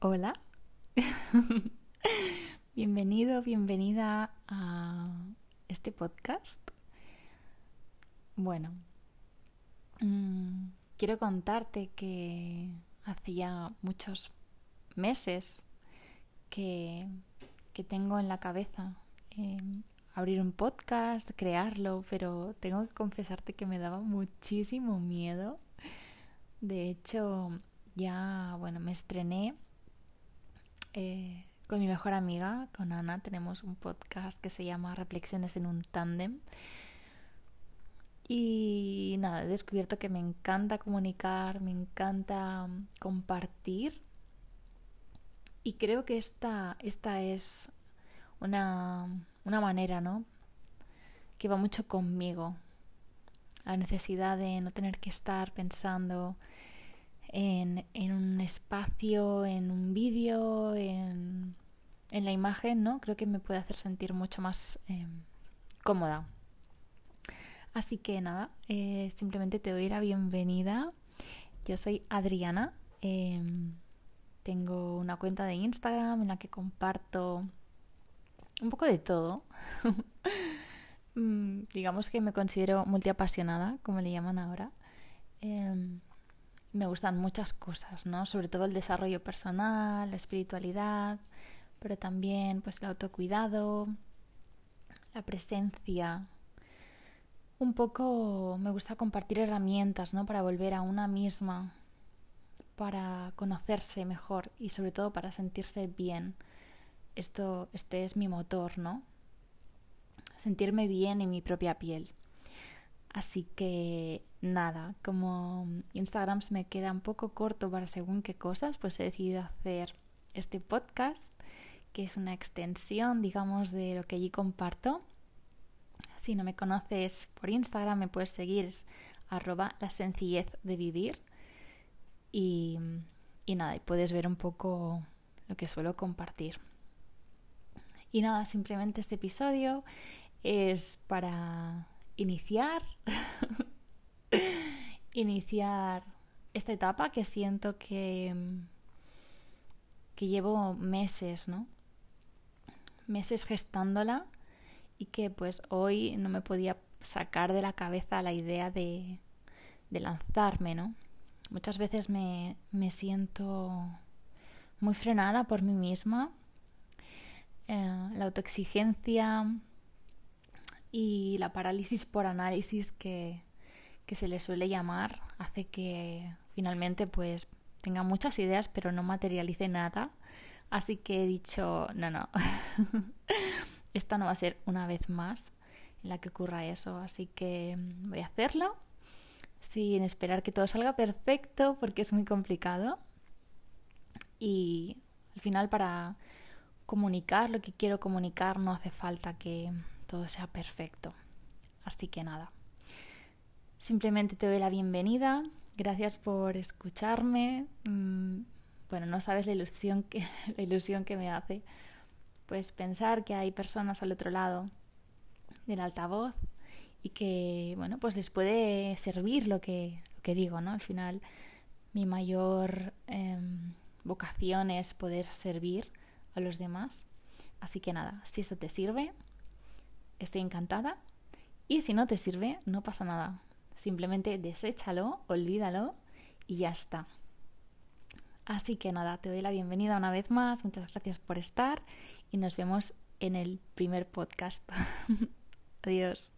Hola. Bienvenido, bienvenida a este podcast. Bueno, mm, quiero contarte que hacía muchos meses que, que tengo en la cabeza em, abrir un podcast, crearlo, pero tengo que confesarte que me daba muchísimo miedo. De hecho, ya, bueno, me estrené eh, con mi mejor amiga, con Ana, tenemos un podcast que se llama Reflexiones en un tándem. Y nada, he descubierto que me encanta comunicar, me encanta compartir. Y creo que esta, esta es una, una manera, ¿no? Que va mucho conmigo. La necesidad de no tener que estar pensando en, un espacio, en un vídeo, en, la imagen, ¿no? Creo que me puede hacer sentir mucho más em, cómoda. Así que nada, eh, simplemente te doy la bienvenida. Yo soy Adriana. Em, tengo una cuenta de Instagram en la que comparto un poco de todo. Mm, digamos que me considero multiapasionada, como le llaman ahora. Em, me gustan muchas cosas, ¿no? Sobre todo el desarrollo personal, la espiritualidad, pero también pues el autocuidado, la presencia. Un poco me gusta compartir herramientas, ¿no? Para volver a una misma, para conocerse mejor y sobre todo para sentirse bien. Esto, este es mi motor, ¿no? Sentirme bien en mi propia piel. Así que nada, como Instagram se me queda un poco corto para según qué cosas, pues he decidido hacer este podcast, que es una extensión, digamos, de lo que allí comparto. Si no me conoces por Instagram, me puedes seguir, es arroba la sencillez de vivir. Y, y nada, y puedes ver un poco lo que suelo compartir. Y nada, simplemente este episodio es para iniciar, iniciar esta etapa que siento que, que llevo meses, ¿no? Meses gestándola y que pues hoy no me podía sacar de la cabeza la idea de, de lanzarme, ¿no? Muchas veces me, me, siento muy frenada por mí misma. Eh, la autoexigencia, y la parálisis por análisis que, se le suele llamar hace que finalmente pues tenga muchas ideas pero no materialice nada. Así que he dicho, no, no, esta no va a ser una vez más en la que ocurra eso, así que voy a hacerlo sin esperar que todo salga perfecto porque es muy complicado. Y al final para comunicar lo que quiero comunicar no hace falta que todo sea perfecto. Así que nada, simplemente te doy la bienvenida. Gracias por escucharme. Mm, bueno, no sabes la ilusión que, la ilusión que me hace. Pues pensar que hay personas al otro lado del altavoz y que, bueno, pues les puede servir lo que, lo que digo, ¿no? Al final, mi mayor em, vocación es poder servir a los demás. Así que nada, si esto te sirve, estoy encantada. Y si no te sirve, no pasa nada. Simplemente deséchalo, olvídalo y ya está. Así que nada, te doy la bienvenida una vez más. Muchas gracias por estar y nos vemos en el primer podcast. Adiós.